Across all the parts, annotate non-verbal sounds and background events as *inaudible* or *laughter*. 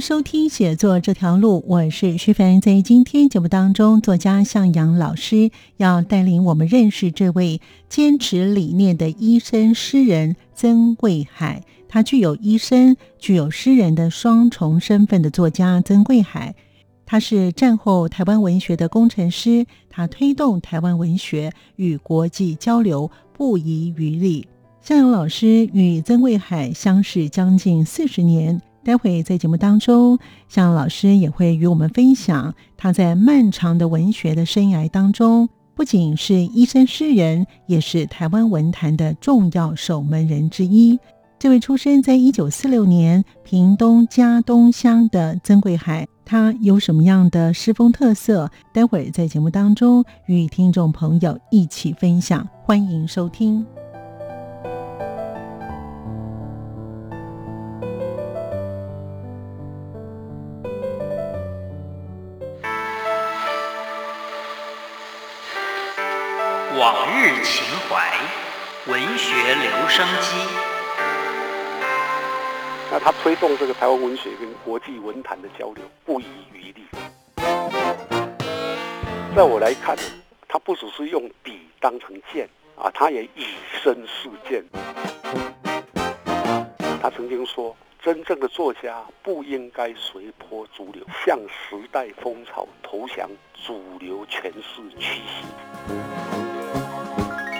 收听《写作这条路》，我是徐凡。在今天节目当中，作家向阳老师要带领我们认识这位坚持理念的医生诗人曾贵海。他具有医生、具有诗人的双重身份的作家曾贵海，他是战后台湾文学的工程师，他推动台湾文学与国际交流不遗余力。向阳老师与曾贵海相识将近四十年。待会在节目当中，向老师也会与我们分享他在漫长的文学的生涯当中，不仅是医生诗人，也是台湾文坛的重要守门人之一。这位出生在一九四六年屏东嘉东乡的曾贵海，他有什么样的诗风特色？待会在节目当中与听众朋友一起分享，欢迎收听。文学留声机。那他推动这个台湾文学跟国际文坛的交流不遗余力。在我来看，他不只是用笔当成剑啊，他也以身试剑。他曾经说：“真正的作家不应该随波逐流，向时代风潮投降，主流诠释趋势。”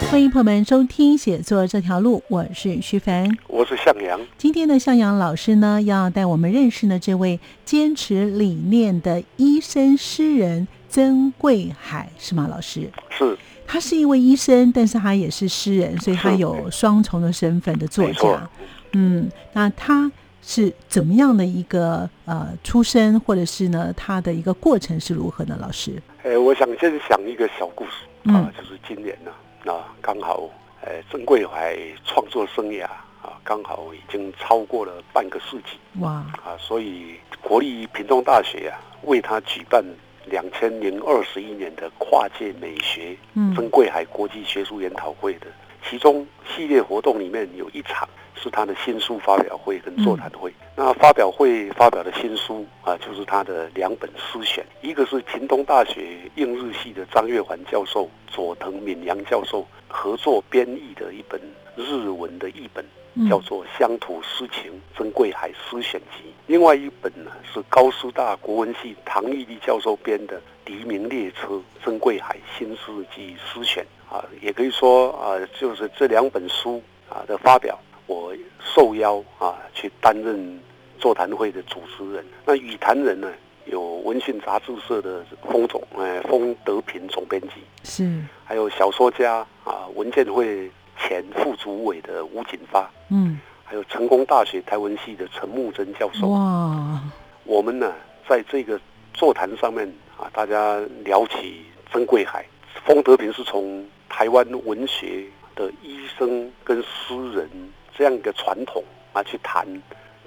欢迎朋友们收听《写作这条路》，我是徐凡，我是向阳。今天的向阳老师呢，要带我们认识呢这位坚持理念的医生诗人曾贵海，是吗？老师是，他是一位医生，但是他也是诗人，所以他有双重的身份的作家。嗯，那他是怎么样的一个呃出身，或者是呢他的一个过程是如何呢？老师，哎，我想先讲一个小故事啊，就是今年呢。那刚好，呃，曾贵海创作生涯啊，刚好已经超过了半个世纪。哇！啊，所以国立屏东大学啊，为他举办两千零二十一年的跨界美学曾贵海国际学术研讨会的，其中系列活动里面有一场。是他的新书发表会跟座谈会。那发表会发表的新书啊，就是他的两本诗选，一个是屏东大学应日系的张月环教授、佐藤敏洋教授合作编译的一本日文的译本，叫做《乡土诗情珍贵海诗选集》。另外一本呢，是高师大国文系唐玉立教授编的《黎明列车珍贵海新世纪诗选》啊，也可以说啊，就是这两本书啊的发表。我受邀啊，去担任座谈会的主持人。那语坛人呢，有文讯杂志社的封总，哎，封德平总编辑是，还有小说家啊，文建会前副主委的吴锦发，嗯，还有成功大学台文系的陈木真教授。哇，我们呢，在这个座谈上面啊，大家聊起曾贵海，封德平是从台湾文学的医生跟诗人。这样一个传统啊，去谈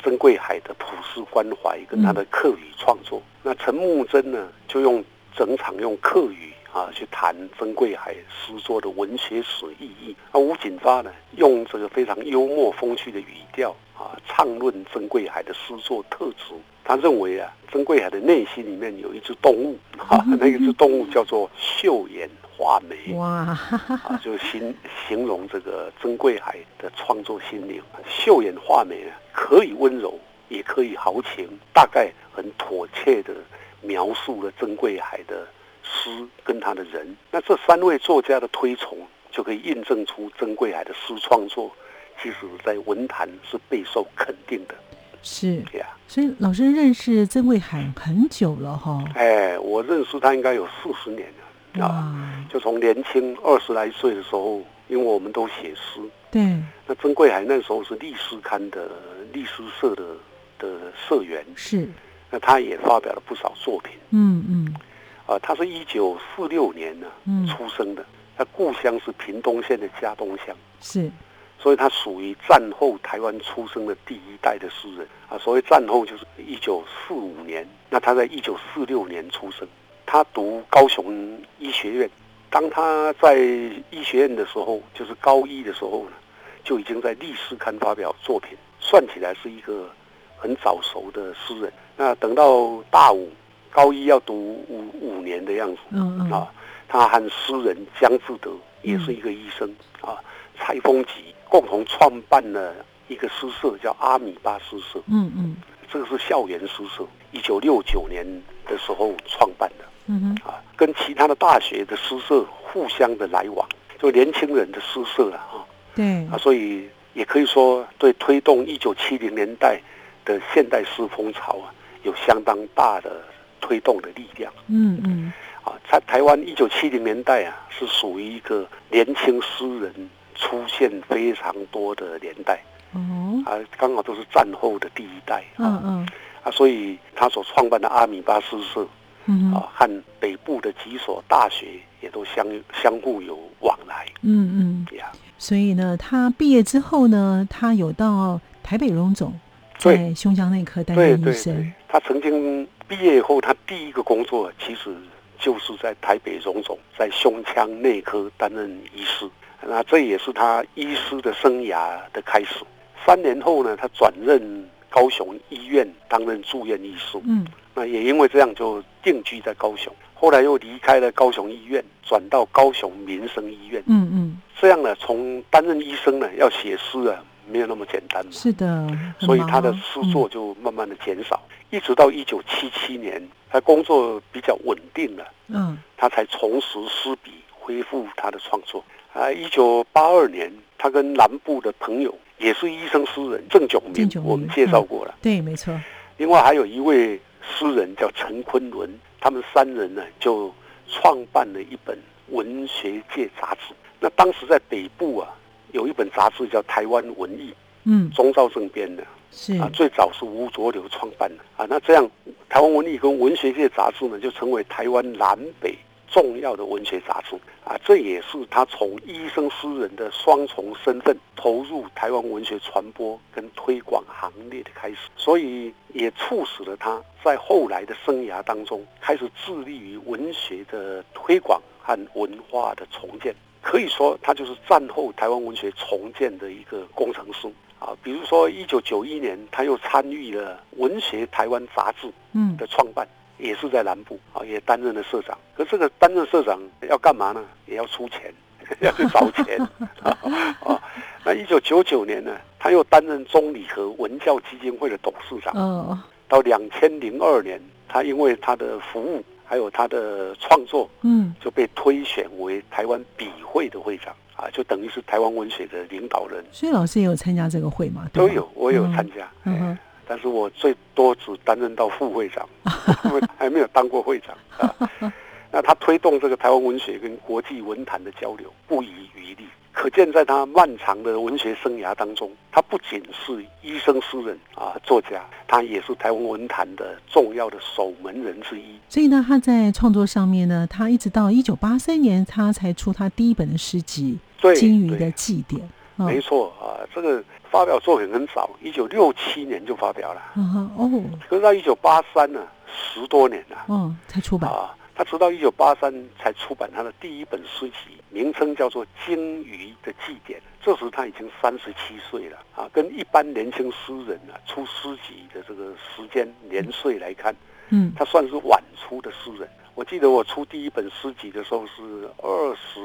曾贵海的普世关怀跟他的客语创作。那陈木真呢，就用整场用客语啊去谈曾贵海诗作的文学史意义。那吴锦发呢，用这个非常幽默风趣的语调啊，畅论曾贵海的诗作特质。他认为啊，曾贵海的内心里面有一只动物，哈，那一只动物叫做秀妍画眉。哇，啊，就形形容这个曾贵海的创作心灵。秀眼画眉啊，可以温柔，也可以豪情，大概很妥切的描述了曾贵海的诗跟他的人。那这三位作家的推崇，就可以印证出曾贵海的诗创作，其实在文坛是备受肯定的。是呀，所以老师认识曾贵海很久了哈。哎，我认识他应该有四十年了啊，就从年轻二十来岁的时候因为我们都写诗。对。那曾贵海那时候是历史刊的历史社的的社员。是。那他也发表了不少作品。嗯嗯。啊，他是一九四六年呢出生的，他故乡是屏东县的嘉东乡。是。所以他属于战后台湾出生的第一代的诗人啊。所谓战后就是一九四五年，那他在一九四六年出生。他读高雄医学院，当他在医学院的时候，就是高一的时候呢，就已经在历史刊发表作品，算起来是一个很早熟的诗人。那等到大五，高一要读五五年的样子，嗯嗯啊，他和诗人江志德也是一个医生啊，蔡丰吉共同创办了一个诗社，叫阿米巴诗社。嗯嗯，这个是校园诗社，一九六九年的时候创办的。嗯哼，啊，跟其他的大学的诗社互相的来往，就年轻人的诗社了啊。对啊，所以也可以说对推动一九七零年代的现代诗风潮啊，有相当大的推动的力量。嗯嗯，啊，在台湾一九七零年代啊，是属于一个年轻诗人出现非常多的年代。哦，啊，刚好都是战后的第一代。嗯嗯，啊，所以他所创办的阿米巴诗社。啊，和北部的几所大学也都相相互有往来。嗯嗯，呀，所以呢，他毕业之后呢，他有到台北荣总，在胸腔内科担任医生。他曾经毕业以后，他第一个工作其实就是在台北荣总，在胸腔内科担任医师。那这也是他医师的生涯的开始。三年后呢，他转任高雄医院担任住院医师。嗯。那也因为这样就定居在高雄，后来又离开了高雄医院，转到高雄民生医院。嗯嗯，这样呢，从担任医生呢，要写诗啊，没有那么简单嘛。是的，所以他的诗作就慢慢的减少，一直到一九七七年，他工作比较稳定了，嗯，他才重拾诗笔，恢复他的创作。啊，一九八二年，他跟南部的朋友，也是医生诗人郑炯明，我们介绍过了。对，没错。另外还有一位。诗人叫陈昆仑，他们三人呢就创办了一本文学界杂志。那当时在北部啊，有一本杂志叫《台湾文艺》，嗯，钟兆政编的，是啊，最早是吴浊流创办的啊。那这样，《台湾文艺》跟文学界杂志呢，就成为台湾南北。重要的文学杂志啊，这也是他从医生诗人的双重身份投入台湾文学传播跟推广行列的开始，所以也促使了他在后来的生涯当中开始致力于文学的推广和文化的重建。可以说，他就是战后台湾文学重建的一个工程师啊。比如说，一九九一年，他又参与了《文学台湾》杂志的创办。也是在南部啊，也担任了社长。可这个担任社长要干嘛呢？也要出钱，*laughs* 要去找钱 *laughs* 啊。那一九九九年呢，他又担任中理和文教基金会的董事长。哦。到两千零二年，他因为他的服务还有他的创作，嗯，就被推选为台湾笔会的会长啊，就等于是台湾文学的领导人。所以老师也有参加这个会吗？都有，我有参加。嗯。但是我最多只担任到副会长，*laughs* 还没有当过会长啊。*laughs* 那他推动这个台湾文学跟国际文坛的交流不遗余力，可见在他漫长的文学生涯当中，他不仅是医生诗人啊作家，他也是台湾文坛的重要的守门人之一。所以呢，他在创作上面呢，他一直到一九八三年，他才出他第一本的诗集《金鱼的祭典》。没错啊，这个。发表作品很早，一九六七年就发表了。哦，可是到一九八三呢，十多年了。嗯，才出版啊。他直到一九八三才出版他的第一本诗集，名称叫做《鲸鱼的祭典》。这时他已经三十七岁了啊，跟一般年轻诗人啊出诗集的这个时间年岁来看，嗯，他算是晚出的诗人。我记得我出第一本诗集的时候是二十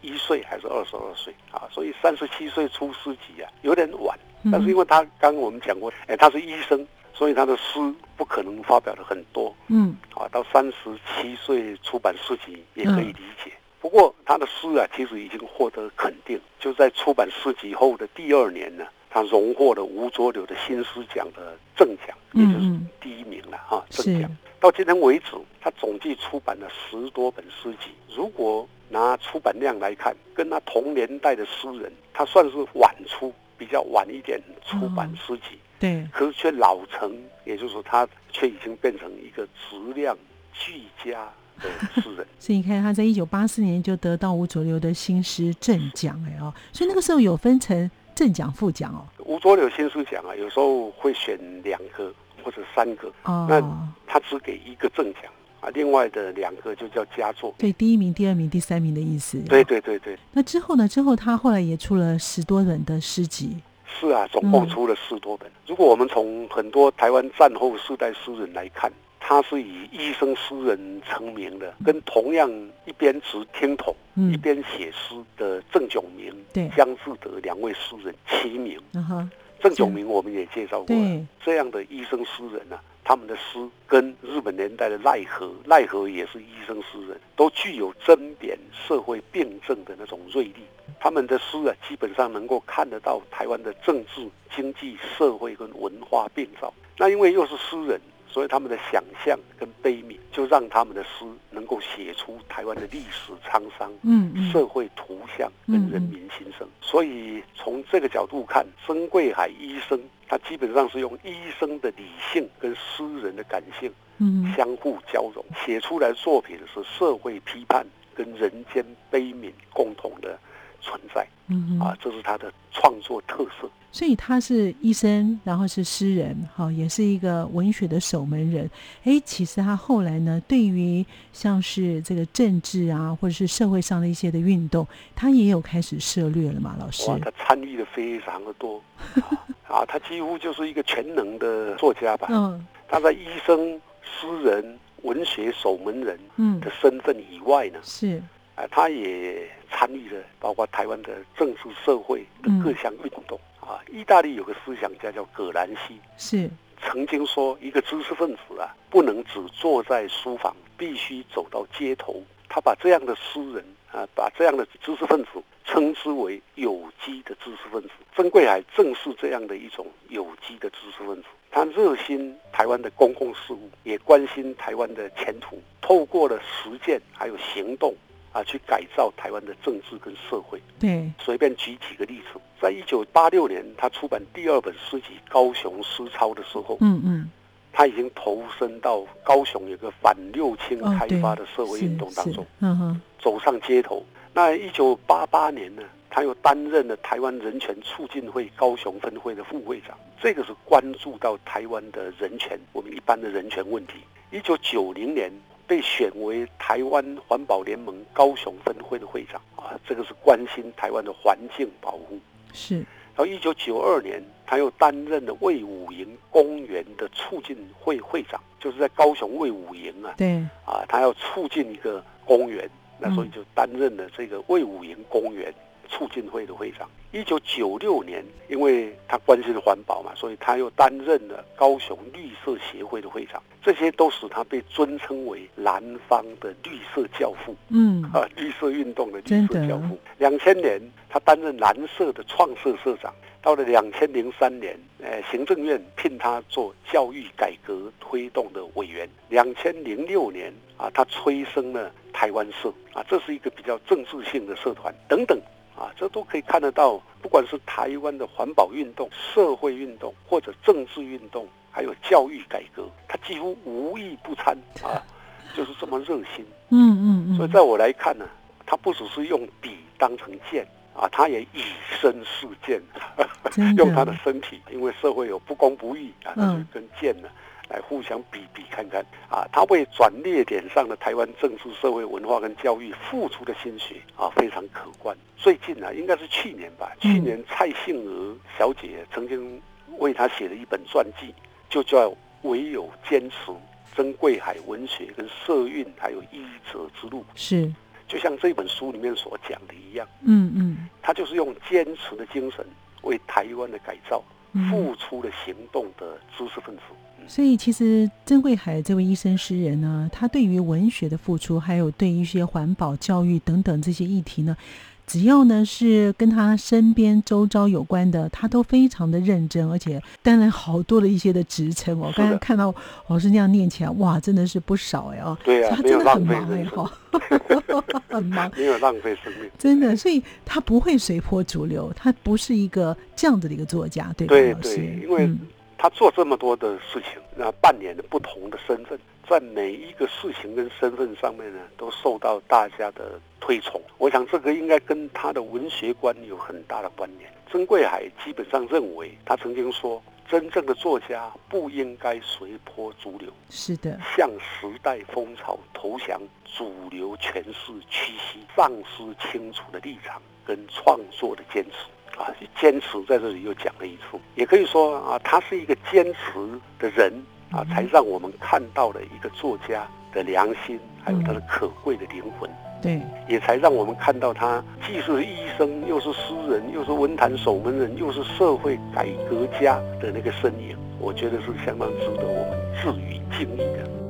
一岁还是二十二岁啊？所以三十七岁出诗集啊，有点晚。但是因为他刚刚我们讲过，哎，他是医生，所以他的诗不可能发表的很多。嗯，啊，到三十七岁出版诗集也可以理解。不过他的诗啊，其实已经获得肯定。就在出版诗集后的第二年呢，他荣获了吴浊流的新诗奖的正奖，也就是第一名了哈，正奖。到今天为止，他总计出版了十多本诗集。如果拿出版量来看，跟他同年代的诗人，他算是晚出，比较晚一点出版诗集。对，可是却老成，也就是说，他却已经变成一个质量俱佳的诗人。*laughs* 所以你看，他在一九八四年就得到吴浊流的新诗正奖，哎哦，所以那个时候有分成正奖、副奖哦。吴浊流新诗奖啊，有时候会选两个或者三个，哦那他只给一个正奖啊，另外的两个就叫佳作。对，第一名、第二名、第三名的意思。对对对对。那之后呢？之后他后来也出了十多本的诗集。是啊，总共出了十多本。如果我们从很多台湾战后世代诗人来看，他是以医生诗人成名的，跟同样一边执听筒一边写诗的郑炯明、江志德两位诗人齐名。郑炯明我们也介绍过，这样的医生诗人呢，他们的诗跟日本年代的奈何，奈何也是医生诗人，都具有针砭社会病症的那种锐利。他们的诗啊，基本上能够看得到台湾的政治、经济、社会跟文化变造。那因为又是诗人，所以他们的想象跟悲悯，就让他们的诗能够写出台湾的历史沧桑、嗯，社会图像跟人民心声。所以从这个角度看，曾贵海医生，他基本上是用医生的理性跟诗人的感性，嗯，相互交融，写出来作品是社会批判跟人间悲悯共同的。存在，嗯啊，这是他的创作特色。所以他是医生，然后是诗人，哈，也是一个文学的守门人。哎，其实他后来呢，对于像是这个政治啊，或者是社会上的一些的运动，他也有开始涉略了嘛，老师。他参与的非常的多，啊，他几乎就是一个全能的作家吧。嗯，他在医生、诗人、文学守门人的身份以外呢，是。啊，他也参与了，包括台湾的政治社会的各项运动啊。意大利有个思想家叫葛兰西，是曾经说，一个知识分子啊，不能只坐在书房，必须走到街头。他把这样的诗人啊，把这样的知识分子称之为有机的知识分子。曾贵海正是这样的一种有机的知识分子，他热心台湾的公共事务，也关心台湾的前途，透过了实践还有行动。啊，去改造台湾的政治跟社会。对，随便举几个例子，在一九八六年，他出版第二本诗集《高雄诗抄》的时候，嗯嗯，他已经投身到高雄有个反六轻开发的社会运动当中，嗯哼，走上街头。那一九八八年呢，他又担任了台湾人权促进会高雄分会的副会长，这个是关注到台湾的人权，我们一般的人权问题。一九九零年。被选为台湾环保联盟高雄分会的会长啊，这个是关心台湾的环境保护。是。然后一九九二年，他又担任了魏武营公园的促进会会长，就是在高雄魏武营啊。对。啊，他要促进一个公园，那所以就担任了这个魏武营公园。促进会的会长，一九九六年，因为他关心环保嘛，所以他又担任了高雄绿色协会的会长，这些都使他被尊称为南方的绿色教父。嗯，啊，绿色运动的绿色教父。两千年，他担任蓝色的创社社长。到了两千零三年，呃，行政院聘他做教育改革推动的委员。两千零六年，啊，他催生了台湾社，啊，这是一个比较政治性的社团。等等。啊，这都可以看得到，不管是台湾的环保运动、社会运动，或者政治运动，还有教育改革，他几乎无一不参啊，*laughs* 就是这么热心。嗯嗯嗯。所以在我来看呢，他不只是用笔当成剑啊，他也以身试剑，*laughs* 用他的身体，因为社会有不公不义啊，他就跟剑呢。来互相比比看看啊，他为转捩点上的台湾政治、社会、文化跟教育付出的心血啊，非常可观。最近呢，应该是去年吧，去年蔡杏娥小姐曾经为他写了一本传记，就叫《唯有坚持：曾贵海文学跟社运还有医者之路》。是，就像这本书里面所讲的一样，嗯嗯，他就是用坚持的精神为台湾的改造付出了行动的知识分子。所以，其实曾贵海这位医生诗人呢，他对于文学的付出，还有对一些环保、教育等等这些议题呢，只要呢是跟他身边周遭有关的，他都非常的认真，而且担任好多的一些的职称哦。刚才看到老师那样念起来，哇，真的是不少哎哦。对啊，他真的很忙哎哈，*laughs* *laughs* 很忙，没有浪费生命。真的，所以他不会随波逐流，他不是一个这样子的一个作家，对对对，因为他做这么多的事情，那扮演的不同的身份。在每一个事情跟身份上面呢，都受到大家的推崇。我想这个应该跟他的文学观有很大的关联。曾贵海基本上认为，他曾经说，真正的作家不应该随波逐流，是的，向时代风潮投降，主流诠释屈膝，丧失清楚的立场跟创作的坚持啊！坚持在这里又讲了一次，也可以说啊，他是一个坚持的人。啊，才让我们看到了一个作家的良心，还有他的可贵的灵魂。对，也才让我们看到他既是医生，又是诗人，又是文坛守门人，又是社会改革家的那个身影。我觉得是相当值得我们致以敬意的。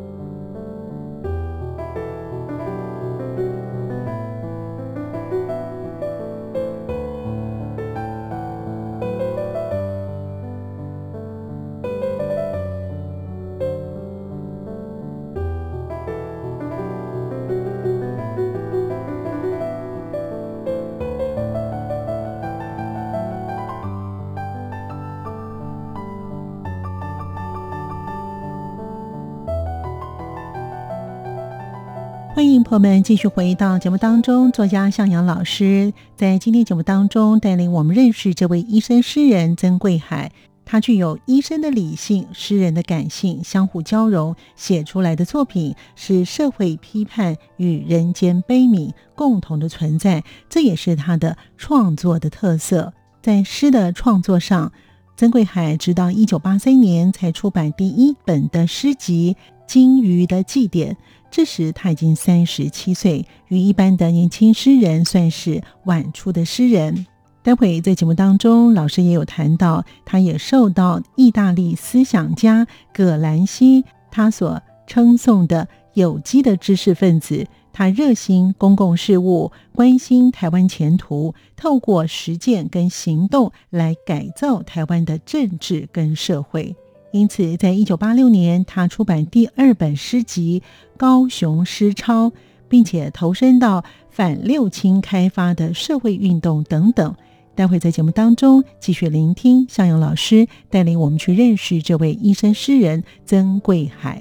欢迎朋友们继续回到节目当中。作家向阳老师在今天节目当中带领我们认识这位医生诗人曾贵海。他具有医生的理性、诗人的感性，相互交融，写出来的作品是社会批判与人间悲悯共同的存在。这也是他的创作的特色。在诗的创作上，曾贵海直到一九八三年才出版第一本的诗集《金鱼的祭典》。这时他已经三十七岁，与一般的年轻诗人算是晚出的诗人。待会在节目当中，老师也有谈到，他也受到意大利思想家葛兰西他所称颂的有机的知识分子。他热心公共事务，关心台湾前途，透过实践跟行动来改造台湾的政治跟社会。因此，在一九八六年，他出版第二本诗集《高雄诗抄》，并且投身到反六轻开发的社会运动等等。待会在节目当中继续聆听向阳老师带领我们去认识这位医生诗人曾贵海。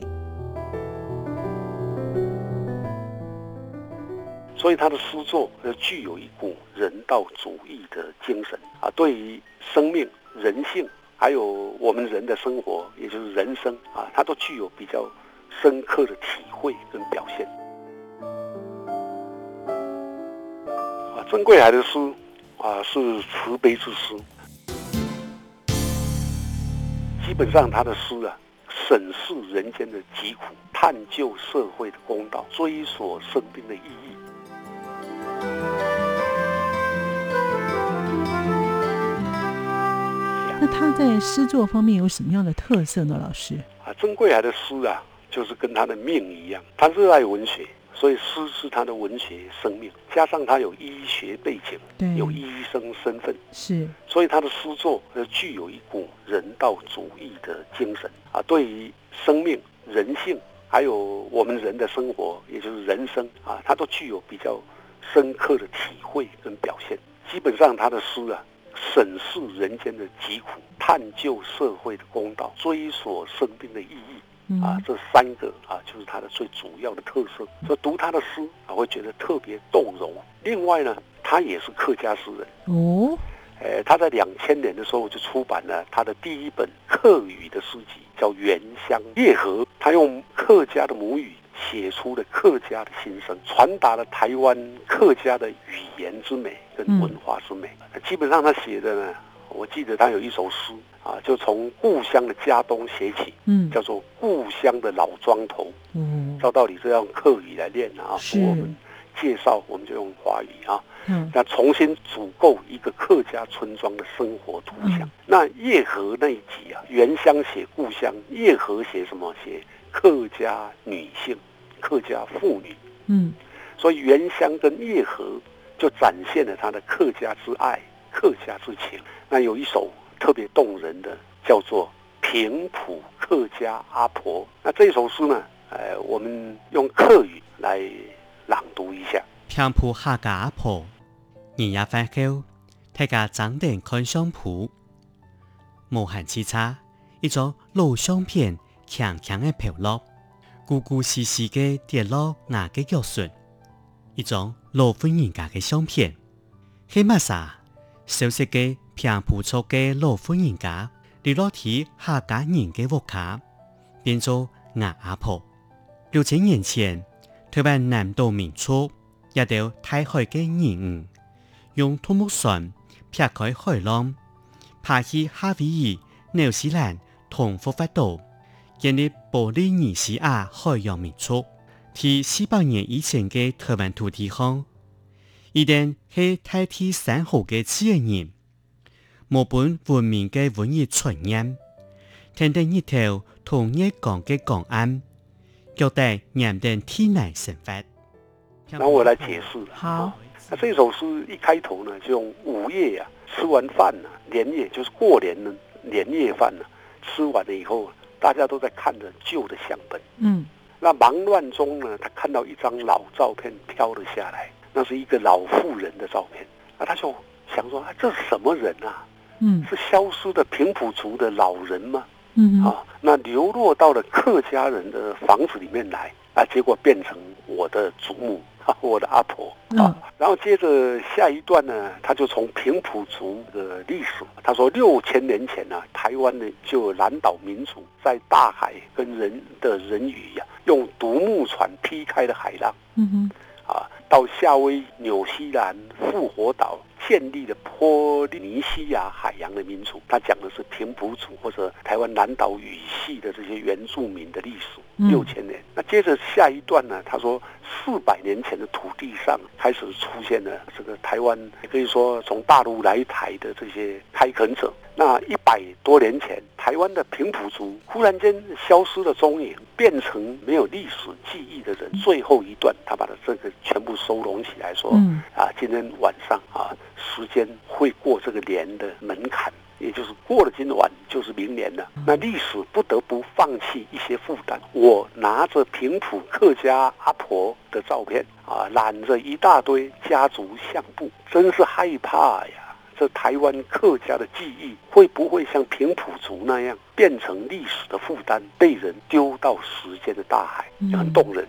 所以，他的诗作呃具有一股人道主义的精神啊，对于生命、人性。还有我们人的生活，也就是人生啊，它都具有比较深刻的体会跟表现。啊，曾贵海的诗啊是慈悲之诗，基本上他的诗啊，审视人间的疾苦，探究社会的公道，追索生命的意义。那他在诗作方面有什么样的特色呢？老师啊，曾贵海的诗啊，就是跟他的命一样，他热爱文学，所以诗是他的文学生命。加上他有医学背景，对，有医生身份，是，所以他的诗作呃具有一股人道主义的精神啊，对于生命、人性，还有我们人的生活，也就是人生啊，他都具有比较深刻的体会跟表现。基本上他的诗啊。审视人间的疾苦，探究社会的公道，追索生命的意义，啊，这三个啊，就是他的最主要的特色。所以读他的诗啊，会觉得特别动容。另外呢，他也是客家诗人哦。呃，他在两千年的时候就出版了他的第一本客语的诗集，叫《原乡夜河》。他用客家的母语。写出了客家的心声，传达了台湾客家的语言之美跟文化之美。基本上他写的呢，我记得他有一首诗啊，就从故乡的家东写起，嗯，叫做《故乡的老庄头》。嗯，照道理是要用客语来练啊，我们介绍我们就用华语啊。嗯，那重新组构一个客家村庄的生活图像。那叶河那一集啊，原乡写故乡，叶河写什么？写。客家女性，客家妇女，嗯，所以原乡跟月河就展现了他的客家之爱、客家之情。那有一首特别动人的，叫做《平埔客家阿婆》。那这首诗呢，呃，我们用客语来朗读一下：平埔客家阿婆，年夜饭后，大家长点看相谱，无限之差，一张老相片，强强的漂落，咕咕兮兮嘅跌落牙嘅脚唇。一张老婚人家嘅相片，黑玛莎熟悉嘅平埔族嘅老婚人家，李落提客家人嘅屋卡，变做牙阿婆。六千年前，台湾南岛民族一条太海嘅人鱼，用拖木船撇开海浪，爬去夏威夷、纽西兰同佛法岛，建立波利尼西亚海洋民族。喺四百年以前嘅台湾土地上，一定係代替生活嘅自然人，冇本文明嘅文艺传染，聽得一條同一讲嘅講案，覺得讓人體內生發。那我來解释。好，那這首诗一开头呢，就用午夜啊，吃完飯啊，年夜就是过年呢，年夜飯啊，吃完了以後，大家都在看着旧的相本。嗯。那忙乱中呢，他看到一张老照片飘了下来，那是一个老妇人的照片。啊，他就想说，啊，这是什么人啊？嗯，是消失的平埔族的老人吗？嗯，啊，那流落到了客家人的房子里面來，啊，结果变成我的祖母。我的阿婆啊，然后接着下一段呢，他就从平埔族的历史，他说六千年前呢，台湾呢就南岛民族在大海跟人的人魚呀，用独木船劈开了海浪，嗯哼，啊，到夏威夷、紐西兰、复活岛建立了波利尼西亚海洋的民族，他讲的是平埔族或者台湾南岛语系的这些原住民的历史，六千接着下一段呢，他说。四百年前的土地上开始出现了这个台湾，也可以说从大陆来台的这些开垦者。那一百多年前，台湾的平埔族忽然间消失了踪影，变成没有历史记忆的人。最后一段，他把它这个全部收拢起来，说：啊，今天晚上啊，时间会过这个年的門檻。也就是过了今晚就是明年了，那历史不得不放弃一些负担。我拿着平埔客家阿婆的照片啊，揽着一大堆家族相簿，真是害怕呀！这台湾客家的记忆会不会像平埔族那样变成历史的负担，被人丢到时间的大海？很动人。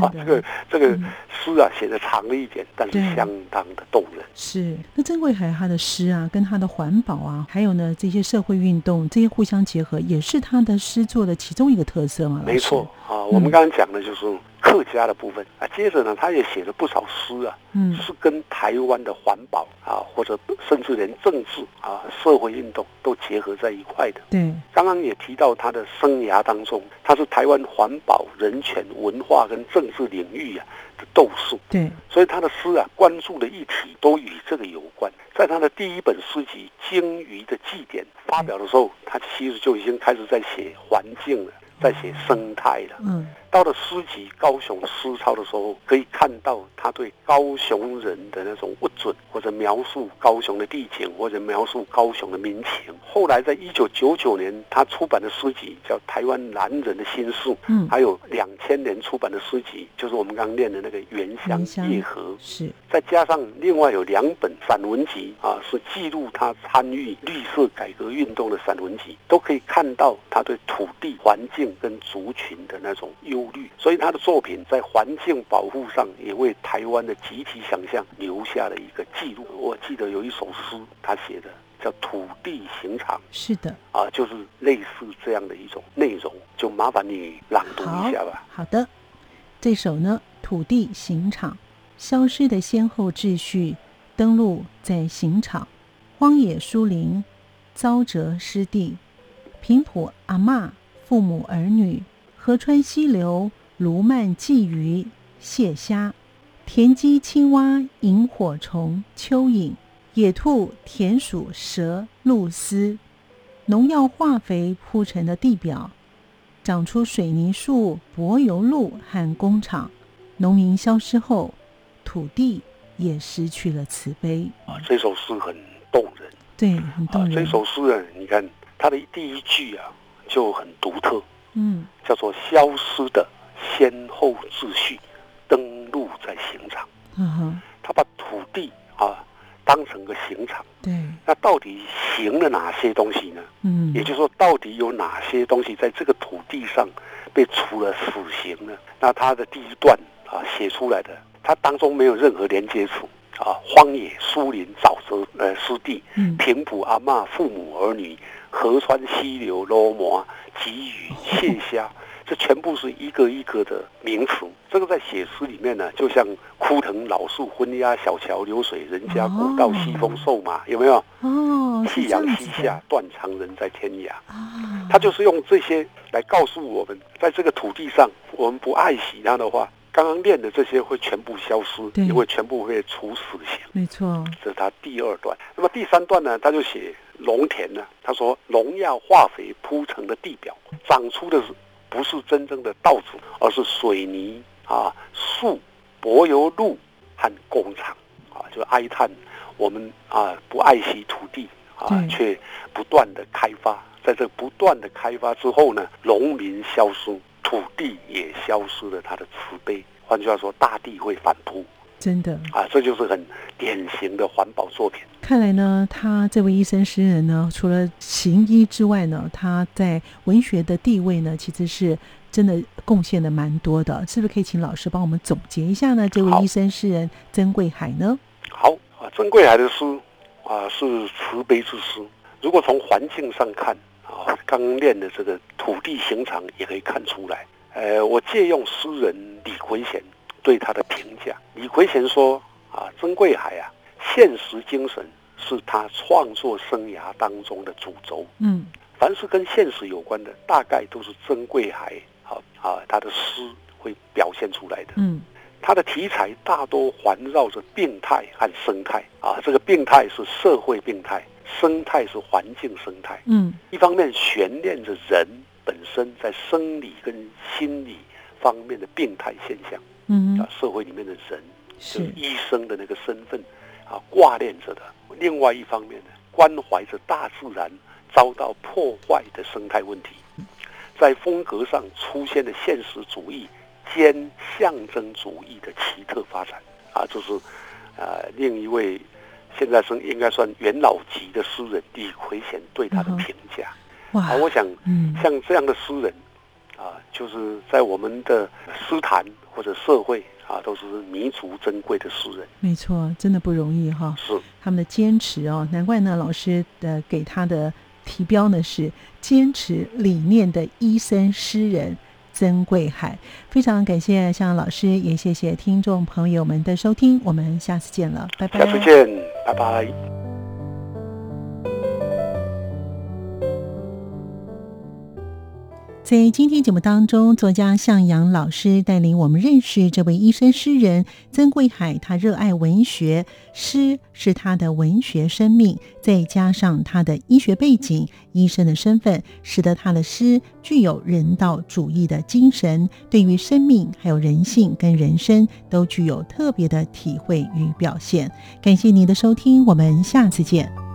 啊，這個這個詩啊，写的长了一点，但是相当的动人。是，那曾贵海他的诗啊，跟他的环保啊，还有呢这些社会运动，这些互相结合，也是他的诗作的其中一个特色嘛。没错啊，我们刚刚讲的就是。客家的部分啊，接着呢，他也写了不少诗啊，嗯，是跟台湾的环保啊，或者甚至连政治啊、社会运动都结合在一块的。对，刚刚也提到他的生涯当中，他是台湾环保、人权、文化跟政治领域啊的斗士。对，所以他的诗啊，关注的议题都与这个有关。在他的第一本诗集《鲸鱼的祭典》发表的时候，他其实就已经开始在写环境了，在写生态了。嗯。到了诗集《高雄诗抄》的时候，可以看到他对高雄人的那种不准，或者描述高雄的地景，或者描述高雄的民情。后来在一九九九年，他出版的诗集叫《台湾男人的心事》，嗯，还有两千年出版的诗集，就是我們剛剛念的那个《原乡夜河》，是。再加上另外有两本散文集啊，是记录他参与绿色改革运动的散文集，都可以看到他对土地、环境跟族群的那种忧虑，所以他的作品在环境保护上也为台湾的集体想象留下了一个记录。我记得有一首诗，他写的叫《土地刑场》，是的，啊，就是类似这样的一种内容，就麻烦你朗读一下吧。好，的，这首呢，《土地刑场》，消失的先后秩序，登陆在刑场，荒野疏林，遭折失地，平埔阿嬤，父母儿女。河川溪流，鱸鰻鯽魚蟹虾，田鸡青蛙萤火虫蚯蚓，野兔田鼠蛇露丝、农药化肥铺成的地表，长出水泥树柏油路和工厂。农民消失后，土地也失去了慈悲啊。这首诗很动人，对，很动人。这首诗呢，你看它的第一句啊就很独特，嗯，叫做“消失的先后秩序登陆在刑场”。嗯哼，他把土地啊当成个刑场。对，那到底行了哪些东西呢？嗯，也就是说，到底有哪些东西在这个土地上被处了死刑呢？那他的第一段啊写出来的，他当中没有任何连接处啊，荒野、树林、沼泽、呃湿地、平埔阿嬷、父母儿女、河川溪流、罗摩、鲫鱼、*laughs* 蟹虾。这全部是一个一个的名词，这个在写诗里面呢，就像枯藤老树昏鸦，小桥流水人家古道，西风瘦马，有没有？哦，夕阳西下，断肠人在天涯。啊，他就是用这些来告诉我们，在这个土地上，我们不爱惜它的话，刚刚练的这些会全部消失，因为全部会处死刑。没错，这是他第二段。那么第三段呢，他就写农田呢，他说农药化肥铺成的地表，长出的是。不是真正的稻子，而是水泥啊、树、柏油路和工厂啊，就哀叹我们啊不爱惜土地啊，却不断的开发，在这不断的开发之后呢，农民消失，土地也消失了他的慈悲。换句话说，大地会反扑。真的啊，这就是很典型的环保作品。看来呢，他这位医生诗人呢，除了行医之外呢，他在文学的地位呢，其实是真的贡献的蛮多的。是不是可以请老师帮我们总结一下呢？这位医生诗人曾贵海呢？好啊，曾贵海的诗啊是慈悲之诗。如果从环境上看啊，刚练的这个土地刑场也可以看出来。呃，我借用诗人李奎贤。对他的评价，李奎贤说：“啊，曾贵海啊，现实精神是他创作生涯当中的主轴。嗯，凡是跟现实有关的，大概都是曾贵海啊啊，他的诗会表现出来的。嗯，他的题材大多环绕着病态和生态啊，这个病态是社会病态，生态是环境生态。嗯，一方面悬念着人本身在生理跟心理方面的病态现象。”嗯啊，社会里面的人是医生的那个身份啊，挂念着的。另外一方面呢，关怀着大自然遭到破坏的生态问题，在风格上出现了现实主义兼象征主义的奇特发展啊，就是啊，另一位现在是应该算元老级的诗人李奎贤对他的评价。哇，我想，像这样的诗人。啊，就是在我们的诗坛或者社会啊，都是弥足珍贵的诗人。没错，真的不容易哈。是他们的坚持哦，难怪呢。老师的给他的题标呢是“坚持理念的医生诗人曾贵海”。非常感谢向老师，也谢谢听众朋友们的收听。我们下次见了，拜拜。下次见，拜拜。在今天节目当中，作家向阳老师带领我们认识这位医生诗人曾贵海。他热爱文学，诗是他的文学生命，再加上他的医学背景、医生的身份，使得他的诗具有人道主义的精神，对于生命、还有人性跟人生都具有特别的体会与表现。感谢您的收听，我们下次见。